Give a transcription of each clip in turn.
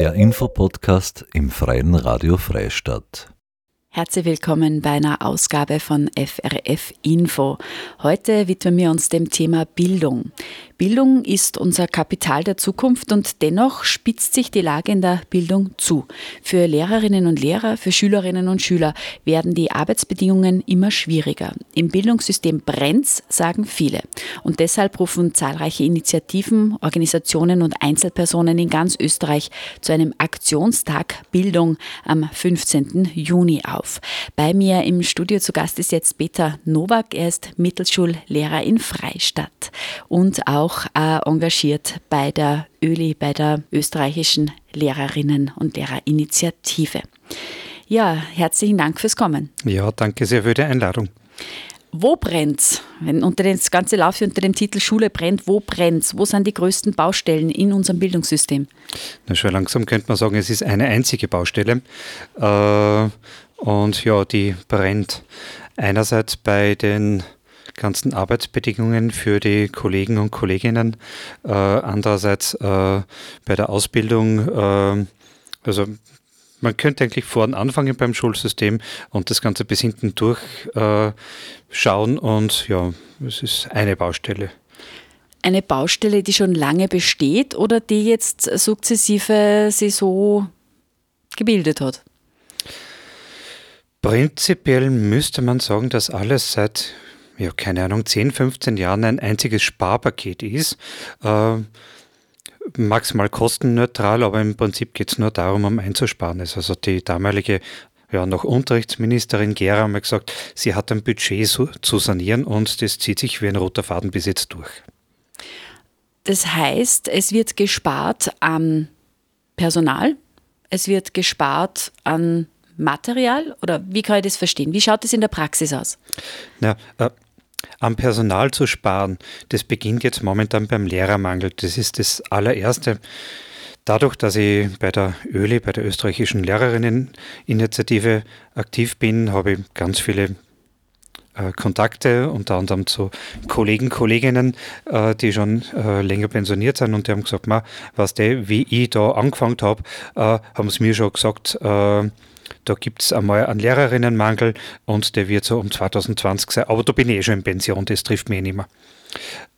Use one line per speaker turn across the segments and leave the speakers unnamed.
Der Infopodcast im Freien Radio Freistadt.
Herzlich willkommen bei einer Ausgabe von FRF Info. Heute widmen wir uns dem Thema Bildung. Bildung ist unser Kapital der Zukunft und dennoch spitzt sich die Lage in der Bildung zu. Für Lehrerinnen und Lehrer, für Schülerinnen und Schüler werden die Arbeitsbedingungen immer schwieriger. Im Bildungssystem brennt's, sagen viele. Und deshalb rufen zahlreiche Initiativen, Organisationen und Einzelpersonen in ganz Österreich zu einem Aktionstag Bildung am 15. Juni auf. Bei mir im Studio zu Gast ist jetzt Peter Nowak. Er ist Mittelschullehrer in Freistadt und auch auch äh, engagiert bei der ÖLI, bei der österreichischen Lehrerinnen- und Lehrerinitiative. Ja, herzlichen Dank fürs Kommen.
Ja, danke sehr für die Einladung.
Wo brennt's? Wenn unter das ganze Lauf unter dem Titel Schule brennt, wo brennt's? Wo sind die größten Baustellen in unserem Bildungssystem?
Na, schon langsam könnte man sagen, es ist eine einzige Baustelle. Äh, und ja, die brennt einerseits bei den ganzen Arbeitsbedingungen für die Kollegen und Kolleginnen. Äh, andererseits äh, bei der Ausbildung, äh, also man könnte eigentlich vorn anfangen beim Schulsystem und das Ganze bis hinten durchschauen äh, und ja, es ist eine Baustelle.
Eine Baustelle, die schon lange besteht oder die jetzt sukzessive sich so gebildet hat?
Prinzipiell müsste man sagen, dass alles seit ja, keine Ahnung, 10, 15 Jahren ein einziges Sparpaket ist. Äh, maximal kostenneutral, aber im Prinzip geht es nur darum, um einzusparen. Also die damalige ja, noch Unterrichtsministerin Gera hat gesagt, sie hat ein Budget zu sanieren und das zieht sich wie ein roter Faden bis jetzt durch.
Das heißt, es wird gespart an Personal, es wird gespart an Material oder wie kann ich das verstehen? Wie schaut das in der Praxis aus?
Na, äh, am Personal zu sparen, das beginnt jetzt momentan beim Lehrermangel. Das ist das allererste. Dadurch, dass ich bei der ÖLI, bei der österreichischen Lehrerinneninitiative aktiv bin, habe ich ganz viele äh, Kontakte, unter anderem zu Kollegen, Kolleginnen, äh, die schon äh, länger pensioniert sind und die haben gesagt, was der, wie ich da angefangen habe, haben sie mir schon gesagt, da gibt es einmal einen Lehrerinnenmangel und der wird so um 2020 sein. Aber da bin ich eh schon in Pension, das trifft mich eh nicht mehr.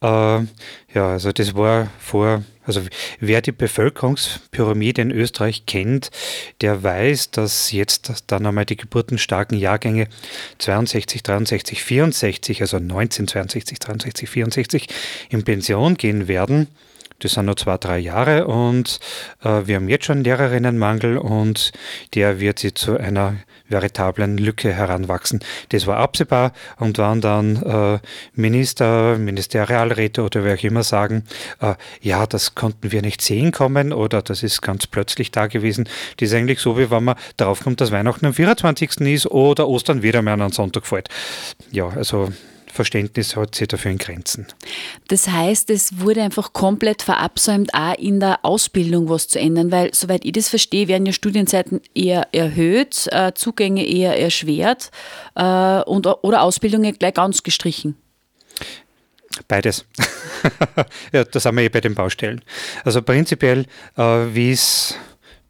Äh, ja, also das war vor, also wer die Bevölkerungspyramide in Österreich kennt, der weiß, dass jetzt dann einmal die geburtenstarken Jahrgänge 62, 63, 64, also 1962, 63, 64 in Pension gehen werden. Das sind nur zwei, drei Jahre und äh, wir haben jetzt schon Lehrerinnenmangel und der wird sich zu einer veritablen Lücke heranwachsen. Das war absehbar und waren dann äh, Minister, Ministerialräte oder wer auch immer sagen, äh, ja, das konnten wir nicht sehen kommen oder das ist ganz plötzlich da gewesen. Das ist eigentlich so, wie wenn man draufkommt, dass Weihnachten am 24. ist oder Ostern wieder mehr an einen Sonntag fällt. Ja, also Verständnis hat sich dafür in Grenzen.
Das heißt, es wurde einfach komplett verabsäumt, auch in der Ausbildung was zu ändern, weil, soweit ich das verstehe, werden ja Studienzeiten eher erhöht, äh, Zugänge eher erschwert äh, und, oder Ausbildungen gleich ganz gestrichen.
Beides. ja, das haben wir eh bei den Baustellen. Also prinzipiell, äh, wie es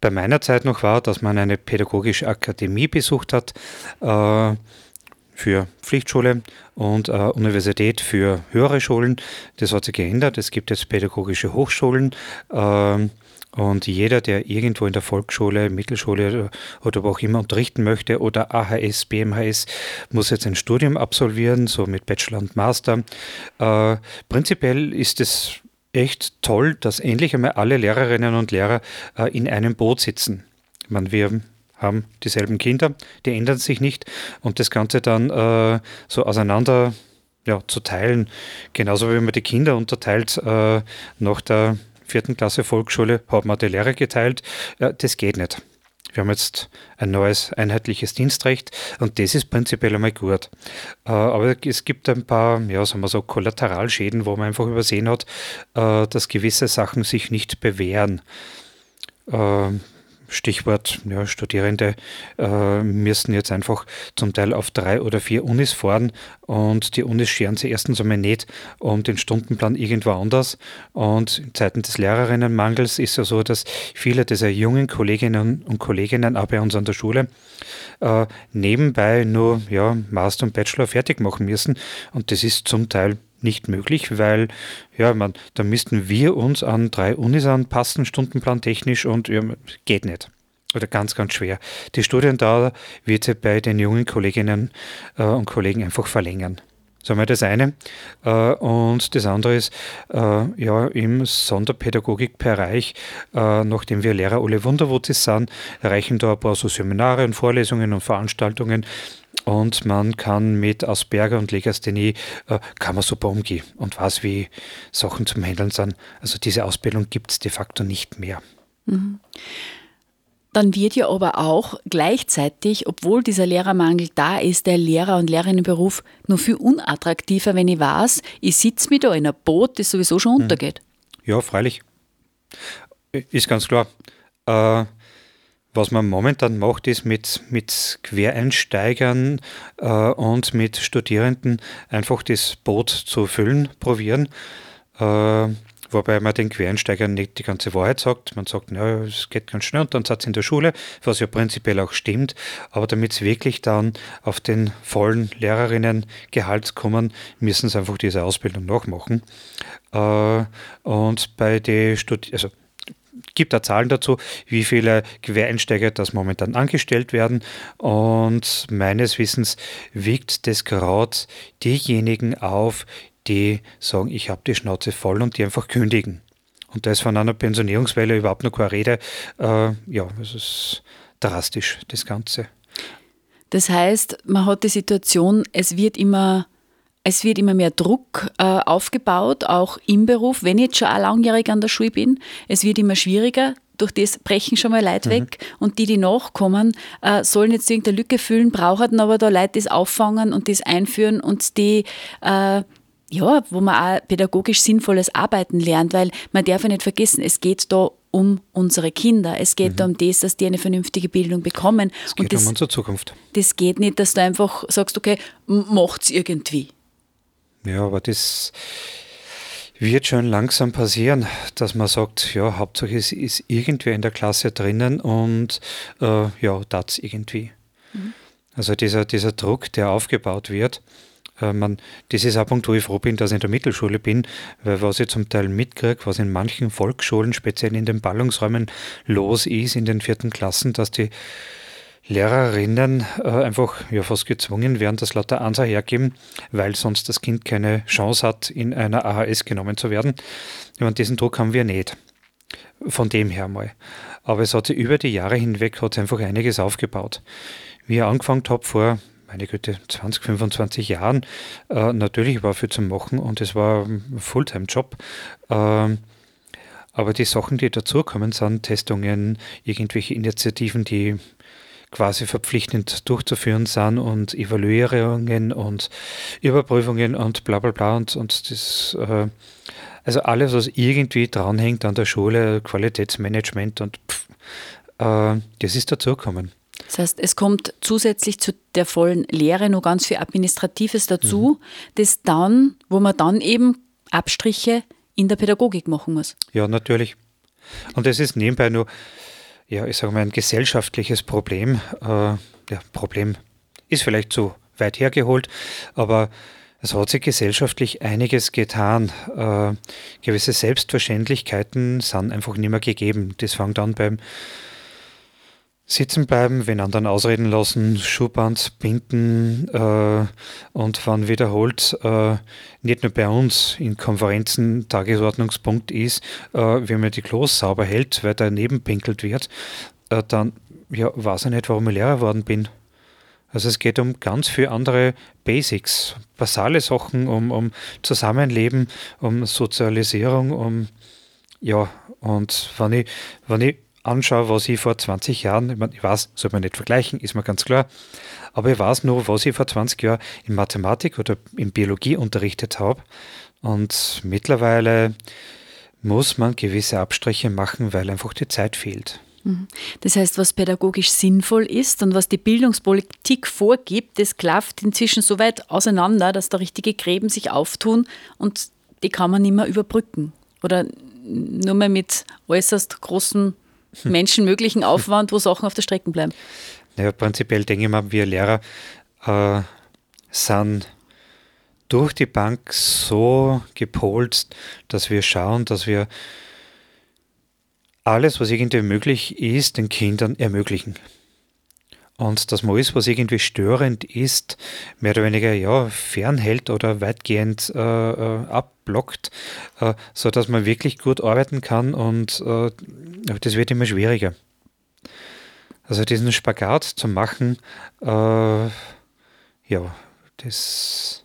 bei meiner Zeit noch war, dass man eine pädagogische Akademie besucht hat, für Pflichtschule und äh, Universität für höhere Schulen. Das hat sich geändert. Es gibt jetzt pädagogische Hochschulen. Äh, und jeder, der irgendwo in der Volksschule, Mittelschule oder wo auch immer unterrichten möchte oder AHS, BMHS, muss jetzt ein Studium absolvieren, so mit Bachelor und Master. Äh, prinzipiell ist es echt toll, dass endlich einmal alle Lehrerinnen und Lehrer äh, in einem Boot sitzen. Meine, wir haben dieselben Kinder, die ändern sich nicht und das Ganze dann äh, so auseinander ja, zu teilen, genauso wie man die Kinder unterteilt äh, nach der vierten Klasse Volksschule, hat man die Lehrer geteilt, ja, das geht nicht. Wir haben jetzt ein neues einheitliches Dienstrecht und das ist prinzipiell einmal gut. Äh, aber es gibt ein paar, ja, sagen wir so, Kollateralschäden, wo man einfach übersehen hat, äh, dass gewisse Sachen sich nicht bewähren. Stichwort, ja, Studierende äh, müssen jetzt einfach zum Teil auf drei oder vier Unis fahren und die Unis scheren sich erstens einmal nicht um den Stundenplan irgendwo anders. Und in Zeiten des Lehrerinnenmangels ist es ja so, dass viele dieser jungen Kolleginnen und Kollegen auch bei uns an der Schule äh, nebenbei nur ja, Master und Bachelor fertig machen müssen. Und das ist zum Teil nicht möglich, weil ja, man, da müssten wir uns an drei Unis anpassen, stundenplantechnisch und ja, geht nicht. Oder ganz, ganz schwer. Die Studiendauer wird sich bei den jungen Kolleginnen äh, und Kollegen einfach verlängern. So wir das eine. Äh, und das andere ist, äh, ja, im Sonderpädagogikbereich, äh, nachdem wir Lehrer alle Wunderwutzis sind, erreichen da ein paar so Seminare und Vorlesungen und Veranstaltungen, und man kann mit Asperger und Legasthenie äh, kann man super umgehen und weiß, wie Sachen zum Handeln sind. Also diese Ausbildung gibt es de facto nicht mehr. Mhm.
Dann wird ja aber auch gleichzeitig, obwohl dieser Lehrermangel da ist, der Lehrer- und Lehrerinnenberuf nur viel unattraktiver, wenn ich weiß, ich sitze mir da in einem Boot, das sowieso schon mhm. untergeht.
Ja, freilich. Ist ganz klar. Äh, was man momentan macht, ist mit, mit Quereinsteigern äh, und mit Studierenden einfach das Boot zu füllen, probieren. Äh, wobei man den Quereinsteigern nicht die ganze Wahrheit sagt. Man sagt, ja, es geht ganz schnell und dann seid in der Schule, was ja prinzipiell auch stimmt. Aber damit es wirklich dann auf den vollen Lehrerinnengehalt kommen, müssen sie einfach diese Ausbildung nachmachen. Äh, und bei den Studierenden, also gibt da Zahlen dazu, wie viele Quereinsteiger das momentan angestellt werden. Und meines Wissens wiegt das gerade diejenigen auf, die sagen, ich habe die Schnauze voll und die einfach kündigen. Und da ist von einer Pensionierungswelle überhaupt noch keine Rede. Äh, ja, es ist drastisch, das Ganze.
Das heißt, man hat die Situation, es wird immer es wird immer mehr Druck äh, aufgebaut, auch im Beruf, wenn ich jetzt schon auch langjährig an der Schule bin. Es wird immer schwieriger, durch das brechen schon mal Leute mhm. weg und die, die nachkommen, äh, sollen jetzt irgendeine Lücke füllen, brauchen aber da Leute das auffangen und das einführen und die äh, ja, wo man auch pädagogisch sinnvolles Arbeiten lernt, weil man darf ja nicht vergessen, es geht da um unsere Kinder. Es geht mhm. da um das, dass die eine vernünftige Bildung bekommen.
Es geht und das, um unsere Zukunft.
Das geht nicht, dass du einfach sagst, okay, macht's irgendwie.
Ja, aber das wird schon langsam passieren, dass man sagt, ja, Hauptsache es ist irgendwer in der Klasse drinnen und äh, ja, das irgendwie. Mhm. Also dieser, dieser Druck, der aufgebaut wird, äh, man, das ist ab und zu, ich froh bin, dass ich in der Mittelschule bin, weil was ich zum Teil mitkriege, was in manchen Volksschulen, speziell in den Ballungsräumen, los ist in den vierten Klassen, dass die Lehrerinnen äh, einfach ja, fast gezwungen werden, das lauter Ansa hergeben, weil sonst das Kind keine Chance hat, in einer AHS genommen zu werden. Und diesen Druck haben wir nicht. Von dem her mal. Aber es hat sich über die Jahre hinweg hat einfach einiges aufgebaut. Wie ich angefangen habe vor, meine Güte, 20, 25 Jahren, äh, natürlich war viel zu machen und es war ein Fulltime-Job. Äh, aber die Sachen, die dazukommen, sind Testungen, irgendwelche Initiativen, die quasi verpflichtend durchzuführen sind und Evaluierungen und Überprüfungen und bla bla bla und, und das, äh, also alles, was irgendwie dranhängt an der Schule, Qualitätsmanagement und pff, äh, das ist dazugekommen.
Das heißt, es kommt zusätzlich zu der vollen Lehre noch ganz viel Administratives dazu, mhm. das dann, wo man dann eben Abstriche in der Pädagogik machen muss.
Ja, natürlich. Und es ist nebenbei nur, ja, ich sage mal, ein gesellschaftliches Problem. Äh, ja, Problem ist vielleicht zu weit hergeholt, aber es hat sich gesellschaftlich einiges getan. Äh, gewisse Selbstverständlichkeiten sind einfach nicht mehr gegeben. Das fängt an beim Sitzen bleiben, wenn anderen ausreden lassen, Schuhband binden äh, und wann wiederholt, äh, nicht nur bei uns in Konferenzen Tagesordnungspunkt ist, äh, wenn man die Klos sauber hält, weil daneben pinkelt wird, äh, dann ja, weiß ich nicht, warum ich Lehrer geworden bin. Also es geht um ganz viele andere Basics, basale Sachen, um, um Zusammenleben, um Sozialisierung, um ja, und wenn ich, wenn ich anschaue, was ich vor 20 Jahren, ich, meine, ich weiß, soll man nicht vergleichen, ist mir ganz klar, aber ich weiß nur, was ich vor 20 Jahren in Mathematik oder in Biologie unterrichtet habe. Und mittlerweile muss man gewisse Abstriche machen, weil einfach die Zeit fehlt.
Mhm. Das heißt, was pädagogisch sinnvoll ist und was die Bildungspolitik vorgibt, das klafft inzwischen so weit auseinander, dass da richtige Gräben sich auftun und die kann man nicht mehr überbrücken. Oder nur mehr mit äußerst großem hm. menschenmöglichen Aufwand, wo Sachen auf der Strecke bleiben.
Naja, prinzipiell denke ich mal, wir Lehrer äh, sind durch die Bank so gepolst, dass wir schauen, dass wir alles, was irgendwie möglich ist, den Kindern ermöglichen. Und dass man alles, was irgendwie störend ist, mehr oder weniger ja, fernhält oder weitgehend äh, äh abblockt, äh, sodass man wirklich gut arbeiten kann und äh, das wird immer schwieriger. Also diesen Spagat zu machen, äh, ja, das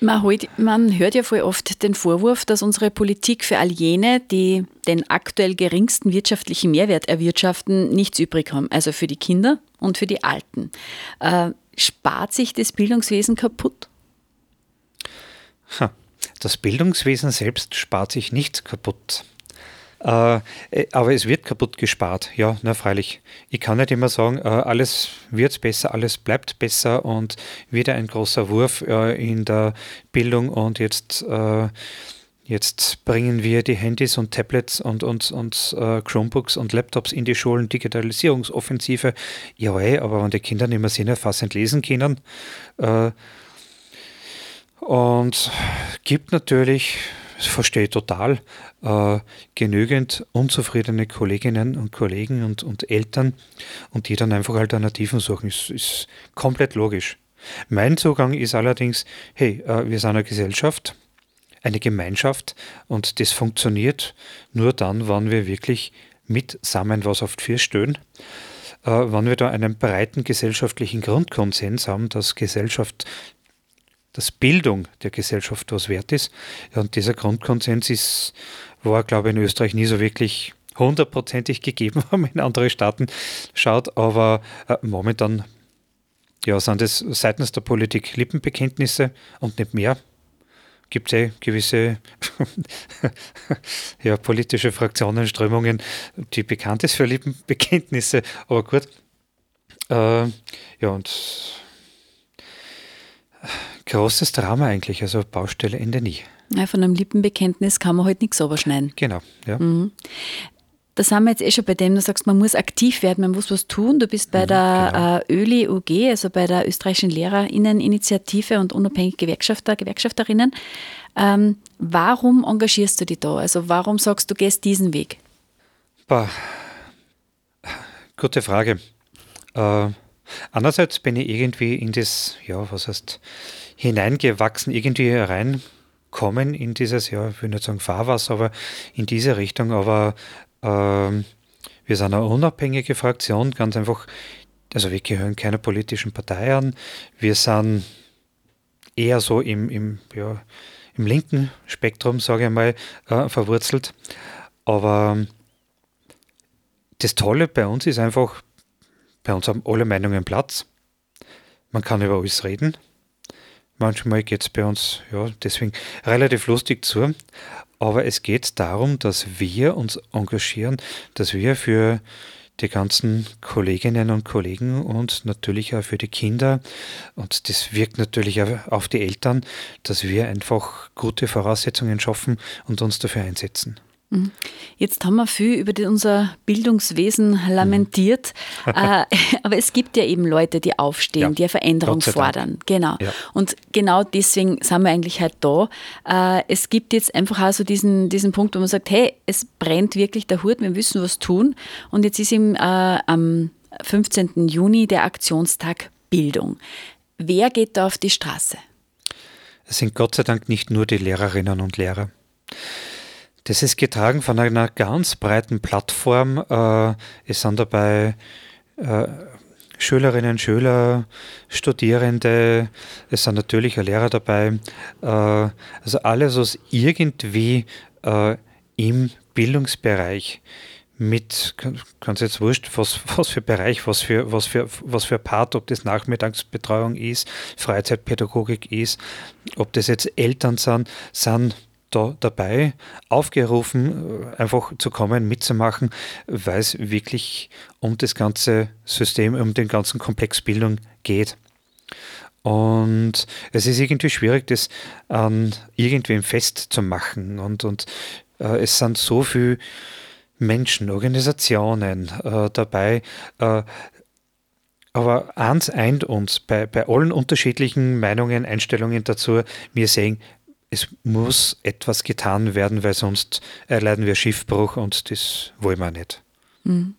man, halt, man, hört ja voll oft den Vorwurf, dass unsere Politik für all jene, die den aktuell geringsten wirtschaftlichen Mehrwert erwirtschaften, nichts übrig haben. Also für die Kinder und für die Alten. Äh, spart sich das Bildungswesen kaputt?
Das Bildungswesen selbst spart sich nichts kaputt. Äh, äh, aber es wird kaputt gespart, ja, na freilich. Ich kann nicht immer sagen, äh, alles wird besser, alles bleibt besser und wieder ein großer Wurf äh, in der Bildung und jetzt, äh, jetzt bringen wir die Handys und Tablets und, und, und äh, Chromebooks und Laptops in die Schulen, Digitalisierungsoffensive. Ja, ey, aber wenn die Kinder nicht mehr sinnerfassend lesen können, und gibt natürlich das verstehe ich total, äh, genügend unzufriedene Kolleginnen und Kollegen und, und Eltern und die dann einfach Alternativen suchen. Ist, ist komplett logisch. Mein Zugang ist allerdings, hey, äh, wir sind eine Gesellschaft, eine Gemeinschaft und das funktioniert nur dann, wenn wir wirklich mitsammen was auf vier stehen. Äh, wenn wir da einen breiten gesellschaftlichen Grundkonsens haben, dass Gesellschaft dass Bildung der Gesellschaft was wert ist. Ja, und dieser Grundkonsens ist, war, glaube ich, in Österreich nie so wirklich hundertprozentig gegeben, wenn man in andere Staaten schaut. Aber äh, momentan ja, sind es seitens der Politik Lippenbekenntnisse und nicht mehr. Gibt es eh gewisse ja, politische Fraktionen, Strömungen, die bekannt ist für Lippenbekenntnisse. Aber gut. Äh, ja, und großes Drama eigentlich, also Baustelle Ende nie.
Ja, von einem Lippenbekenntnis kann man halt nichts überschneiden.
Genau, ja. Mhm.
Da sind wir jetzt eh schon bei dem, du sagst, man muss aktiv werden, man muss was tun. Du bist bei mhm, der genau. äh, ÖLI UG, also bei der österreichischen Lehrerinneninitiative und unabhängig Gewerkschafter, Gewerkschafterinnen. Ähm, warum engagierst du dich da? Also warum sagst du, gehst diesen Weg?
Boah. Gute Frage. Äh, Andererseits bin ich irgendwie in das, ja, was heißt, hineingewachsen, irgendwie reinkommen in dieses, ja, ich will nicht sagen Fahrwasser, aber in diese Richtung. Aber ähm, wir sind eine unabhängige Fraktion, ganz einfach, also wir gehören keiner politischen Partei an. Wir sind eher so im, im, ja, im linken Spektrum, sage ich mal, äh, verwurzelt. Aber das Tolle bei uns ist einfach, bei uns haben alle Meinungen Platz. Man kann über alles reden. Manchmal geht es bei uns ja, deswegen relativ lustig zu. Aber es geht darum, dass wir uns engagieren, dass wir für die ganzen Kolleginnen und Kollegen und natürlich auch für die Kinder und das wirkt natürlich auch auf die Eltern, dass wir einfach gute Voraussetzungen schaffen und uns dafür einsetzen.
Jetzt haben wir viel über unser Bildungswesen lamentiert, mhm. äh, aber es gibt ja eben Leute, die aufstehen, ja. die eine Veränderung fordern. Genau. Ja. Und genau deswegen sind wir eigentlich halt da. Äh, es gibt jetzt einfach auch so diesen, diesen Punkt, wo man sagt, hey, es brennt wirklich der Hut, wir müssen was tun. Und jetzt ist im, äh, am 15. Juni der Aktionstag Bildung. Wer geht da auf die Straße?
Es sind Gott sei Dank nicht nur die Lehrerinnen und Lehrer. Das ist getragen von einer ganz breiten Plattform. Äh, es sind dabei äh, Schülerinnen, Schüler, Studierende, es sind natürlich auch Lehrer dabei. Äh, also alles, was irgendwie im Bildungsbereich mit, ganz jetzt wurscht, was, was für Bereich, was für, was, für, was für Part, ob das Nachmittagsbetreuung ist, Freizeitpädagogik ist, ob das jetzt Eltern sind, sind da dabei aufgerufen, äh, einfach zu kommen, mitzumachen, weil es wirklich um das ganze System, um den ganzen Komplex Bildung geht. Und es ist irgendwie schwierig, das an irgendwem festzumachen. Und, und äh, es sind so viele Menschen, Organisationen äh, dabei. Äh, aber eins eint uns bei, bei allen unterschiedlichen Meinungen, Einstellungen dazu, wir sehen, es muss etwas getan werden, weil sonst erleiden wir Schiffbruch und das wollen wir nicht.
Mhm.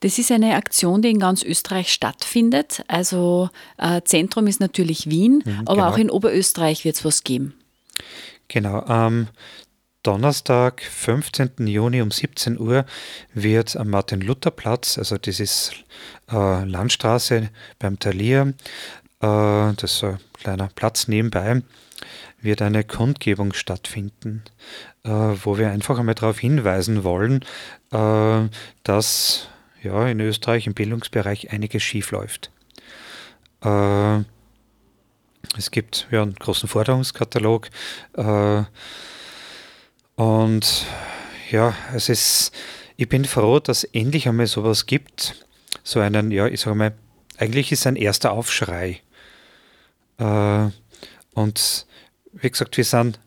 Das ist eine Aktion, die in ganz Österreich stattfindet. Also äh, Zentrum ist natürlich Wien, mhm, aber genau. auch in Oberösterreich wird es was geben.
Genau. Am Donnerstag, 15. Juni um 17 Uhr wird am Martin-Luther-Platz, also das ist äh, Landstraße beim Talier, äh, das ist ein kleiner Platz nebenbei, wird eine Kundgebung stattfinden, äh, wo wir einfach einmal darauf hinweisen wollen, äh, dass ja, in Österreich im Bildungsbereich einiges schief läuft. Äh, es gibt ja einen großen Forderungskatalog äh, und ja, es ist, ich bin froh, dass endlich einmal sowas gibt. So einen, ja, ich sage mal, eigentlich ist es ein erster Aufschrei. Äh, und wie gesagt, wir sind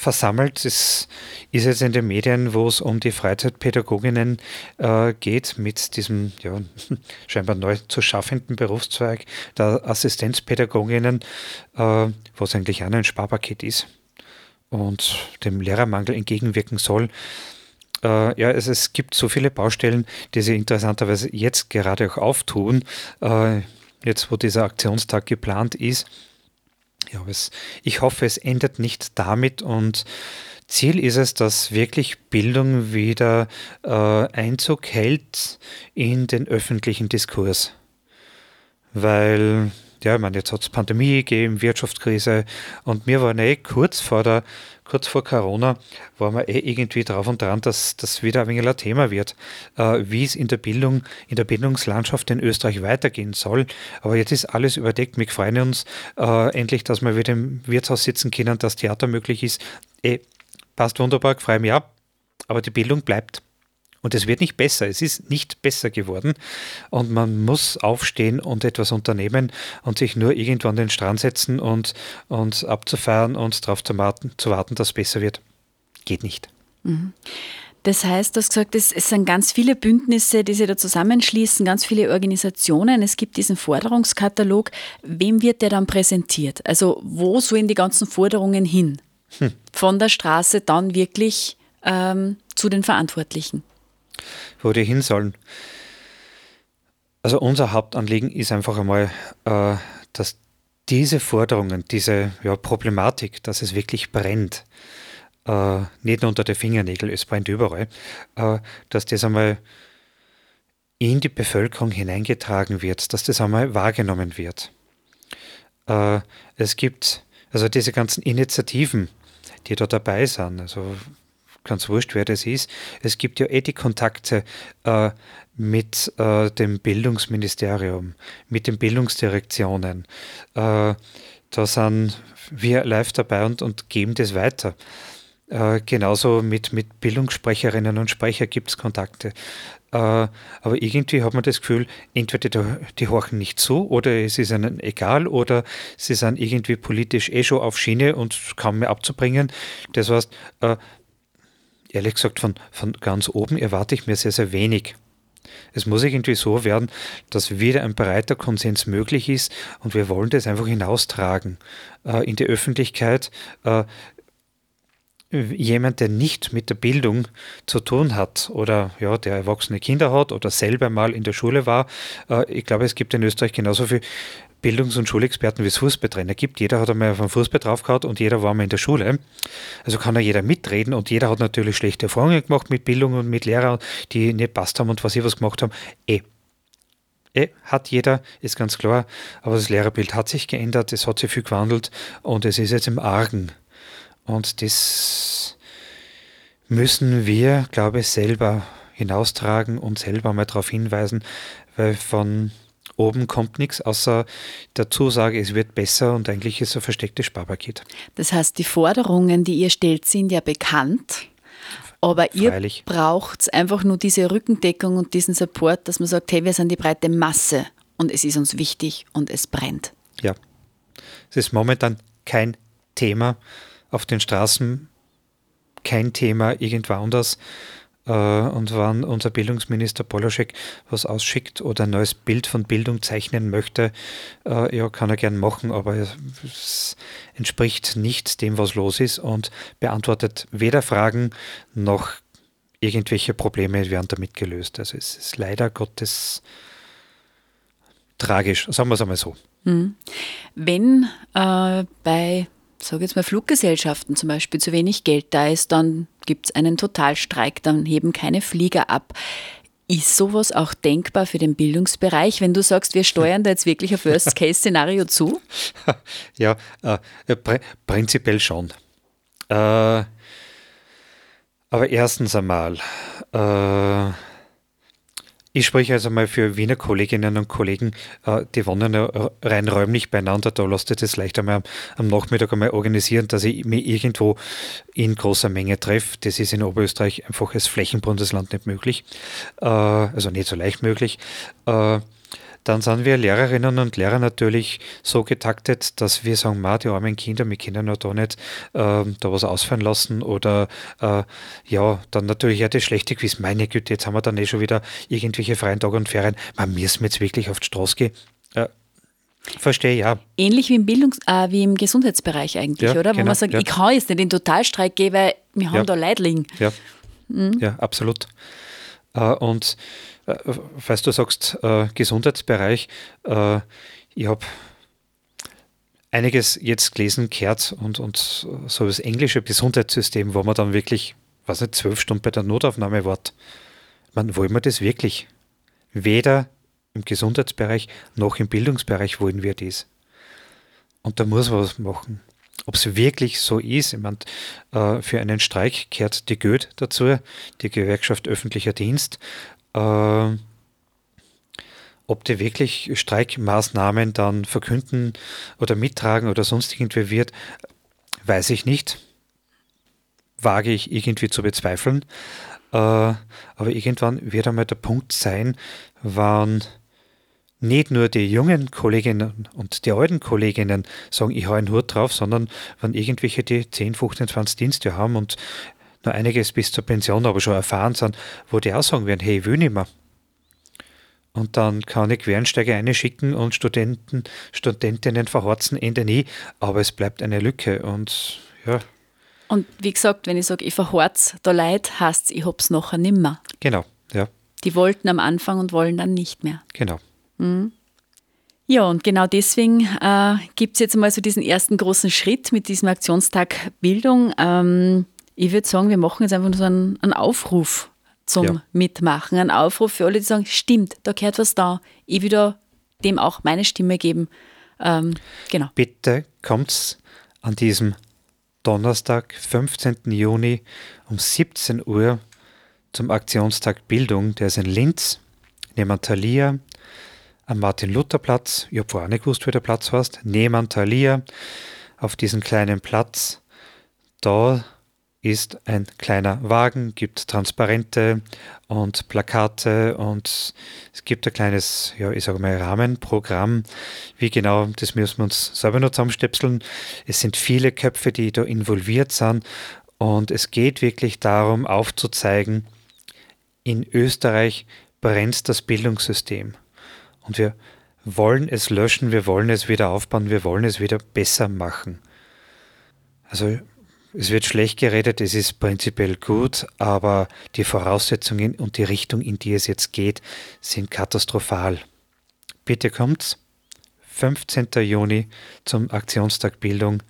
versammelt. Es ist jetzt in den Medien, wo es um die Freizeitpädagoginnen äh, geht, mit diesem ja, scheinbar neu zu schaffenden Berufszweig der Assistenzpädagoginnen, äh, was eigentlich auch ein Sparpaket ist und dem Lehrermangel entgegenwirken soll. Äh, ja, es, es, gibt so viele Baustellen, die sich interessanterweise jetzt gerade auch auftun, äh, jetzt wo dieser Aktionstag geplant ist. Ja, es, ich hoffe, es endet nicht damit und Ziel ist es, dass wirklich Bildung wieder äh, Einzug hält in den öffentlichen Diskurs. Weil ja, ich meine, jetzt hat es Pandemie gegeben, Wirtschaftskrise und wir waren eh kurz vor der, kurz vor Corona, waren wir eh irgendwie drauf und dran, dass das wieder ein wenig ein Thema wird, äh, wie es in der Bildung, in der Bildungslandschaft in Österreich weitergehen soll. Aber jetzt ist alles überdeckt. Wir freuen uns äh, endlich, dass wir wieder im Wirtshaus sitzen können, dass Theater möglich ist. Eh, passt wunderbar, freue mich ab. Aber die Bildung bleibt. Und es wird nicht besser. Es ist nicht besser geworden. Und man muss aufstehen und etwas unternehmen und sich nur irgendwo an den Strand setzen und, und abzufeiern und darauf zu warten, zu warten, dass es besser wird. Geht nicht.
Mhm. Das heißt, du hast gesagt, es, es, sind ganz viele Bündnisse, die sich da zusammenschließen, ganz viele Organisationen. Es gibt diesen Forderungskatalog. Wem wird der dann präsentiert? Also wo sollen die ganzen Forderungen hin? Hm. Von der Straße dann wirklich ähm, zu den Verantwortlichen
wo die hin sollen. Also unser Hauptanliegen ist einfach einmal, äh, dass diese Forderungen, diese ja, Problematik, dass es wirklich brennt, äh, nicht nur unter den Fingernägeln, es brennt überall, äh, dass das einmal in die Bevölkerung hineingetragen wird, dass das einmal wahrgenommen wird. Äh, es gibt also diese ganzen Initiativen, die da dabei sind, also ganz wurscht, wer das ist. Es gibt ja eh die Kontakte äh, mit äh, dem Bildungsministerium, mit den Bildungsdirektionen. Äh, da sind wir live dabei und, und geben das weiter. Äh, genauso mit, mit Bildungssprecherinnen und Sprecher gibt es Kontakte. Äh, aber irgendwie hat man das Gefühl, entweder die, die horchen nicht zu oder es ist ihnen egal oder sie sind irgendwie politisch eh schon auf Schiene und kaum mehr abzubringen. Das heißt, äh, ehrlich gesagt, von, von ganz oben erwarte ich mir sehr, sehr wenig. Es muss irgendwie so werden, dass wieder ein breiter Konsens möglich ist und wir wollen das einfach hinaustragen äh, in die Öffentlichkeit. Äh, jemand, der nicht mit der Bildung zu tun hat oder ja, der erwachsene Kinder hat oder selber mal in der Schule war, äh, ich glaube, es gibt in Österreich genauso viel Bildungs- und Schulexperten, wie es Fußballtrainer gibt. Jeder hat einmal einen Fußball draufgehauen und jeder war mal in der Schule. Also kann ja jeder mitreden und jeder hat natürlich schlechte Erfahrungen gemacht mit Bildung und mit Lehrern, die nicht passt haben und was sie was gemacht haben. Eh. Eh, hat jeder, ist ganz klar. Aber das Lehrerbild hat sich geändert, es hat sich viel gewandelt und es ist jetzt im Argen. Und das müssen wir, glaube ich, selber hinaustragen und selber mal darauf hinweisen, weil von oben kommt nichts, außer der Zusage, es wird besser und eigentlich ist es ein verstecktes Sparpaket.
Das heißt, die Forderungen, die ihr stellt, sind ja bekannt. Aber Freilich. ihr braucht einfach nur diese Rückendeckung und diesen Support, dass man sagt, hey, wir sind die breite Masse und es ist uns wichtig und es brennt.
Ja. Es ist momentan kein Thema auf den Straßen, kein Thema irgendwo anders. Äh, und wenn unser Bildungsminister Poloschek was ausschickt oder ein neues Bild von Bildung zeichnen möchte, äh, ja, kann er gern machen, aber es entspricht nicht dem, was los ist und beantwortet weder Fragen noch irgendwelche Probleme werden damit gelöst. Also es ist leider Gottes tragisch, sagen wir es einmal so.
Mhm. Wenn äh, bei sage jetzt mal Fluggesellschaften zum Beispiel zu wenig Geld da ist, dann gibt es einen Totalstreik, dann heben keine Flieger ab. Ist sowas auch denkbar für den Bildungsbereich, wenn du sagst, wir steuern da jetzt wirklich auf Worst-Case-Szenario zu?
Ja, äh, pr prinzipiell schon. Äh, aber erstens einmal, äh, ich spreche also mal für Wiener Kolleginnen und Kollegen, äh, die wohnen ja rein räumlich beieinander. Da lasst ihr das leicht einmal am Nachmittag einmal organisieren, dass ich mich irgendwo in großer Menge treffe. Das ist in Oberösterreich einfach als Flächenbundesland nicht möglich. Äh, also nicht so leicht möglich. Dann sind wir Lehrerinnen und Lehrer natürlich so getaktet, dass wir sagen, ma, die armen Kinder, wir können ja da nicht äh, da was ausfallen lassen oder äh, ja, dann natürlich ja das schlechte Quiz, meine Güte, jetzt haben wir dann eh schon wieder irgendwelche freien Tage und Ferien, man müssen jetzt wirklich auf die Straße gehen. Äh, Verstehe, ja.
Ähnlich wie im Bildungs-, äh, wie im Gesundheitsbereich eigentlich, ja, oder? Wo genau, man sagt, ja. ich kann jetzt nicht in Totalstreik gehen, weil wir haben ja. da Leid liegen.
Ja, mhm. ja absolut. Äh, und äh, falls du sagst, äh, Gesundheitsbereich, ich habe einiges jetzt gelesen, gehört und, und so das englische Gesundheitssystem, wo man dann wirklich, was nicht, zwölf Stunden bei der Notaufnahme wart. Man, wollen wir das wirklich? Weder im Gesundheitsbereich noch im Bildungsbereich wollen wir das. Und da muss man was machen. Ob es wirklich so ist, ich meine, äh, für einen Streik gehört die GÖD dazu, die Gewerkschaft öffentlicher Dienst äh, ob die wirklich Streikmaßnahmen dann verkünden oder mittragen oder sonst irgendwie wird, weiß ich nicht. Wage ich irgendwie zu bezweifeln. Äh, aber irgendwann wird einmal der Punkt sein, wann nicht nur die jungen Kolleginnen und die alten Kolleginnen sagen, ich hau einen Hut drauf, sondern wenn irgendwelche, die 10, 15, 20 Dienste haben und noch einiges bis zur Pension aber schon erfahren sind, wo die auch sagen werden, hey, ich will nicht mehr. Und dann kann ich Quereinsteiger einschicken und Studenten, Studentinnen verhorzen Ende nie, aber es bleibt eine Lücke und ja.
Und wie gesagt, wenn ich sage, ich verhorz da Leid, heißt es, ich hab's nachher nimmer.
Genau, ja.
Die wollten am Anfang und wollen dann nicht mehr.
Genau.
Mhm. Ja, und genau deswegen äh, gibt es jetzt mal so diesen ersten großen Schritt mit diesem Aktionstag Bildung. Ähm, ich würde sagen, wir machen jetzt einfach nur so einen, einen Aufruf zum ja. Mitmachen. Einen Aufruf für alle, die sagen, stimmt, da gehört was da. Ich will dem auch meine Stimme geben. Ähm, genau.
Bitte kommt's an diesem Donnerstag, 15. Juni um 17 Uhr zum Aktionstag Bildung. Der ist in Linz, neben Thalia, am Martin-Luther-Platz. Ich habe vorher nicht gewusst, wie der Platz heißt. Neben Thalia, auf diesem kleinen Platz. Da ist ein kleiner Wagen, gibt Transparente und Plakate und es gibt ein kleines, ja, ich sage mal, Rahmenprogramm. Wie genau, das müssen wir uns selber noch zusammenstöpseln. Es sind viele Köpfe, die da involviert sind und es geht wirklich darum, aufzuzeigen, in Österreich brennt das Bildungssystem und wir wollen es löschen, wir wollen es wieder aufbauen, wir wollen es wieder besser machen. Also es wird schlecht geredet, es ist prinzipiell gut, aber die Voraussetzungen und die Richtung, in die es jetzt geht, sind katastrophal. Bitte kommt's. 15. Juni zum Aktionstag Bildung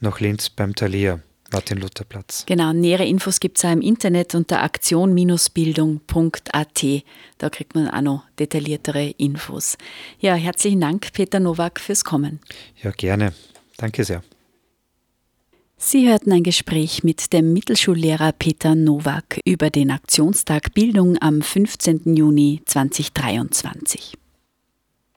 nach Linz beim Thalia. Martin-Luther-Platz.
Genau, nähere Infos gibt es auch im Internet unter aktion-bildung.at. Da kriegt man auch noch detailliertere Infos. Ja, herzlichen Dank, Peter Nowak, fürs Kommen.
Ja, gerne. Danke sehr.
Sie hörten ein Gespräch mit dem Mittelschullehrer Peter Nowak über den Aktionstag Bildung am 15. Juni 2023.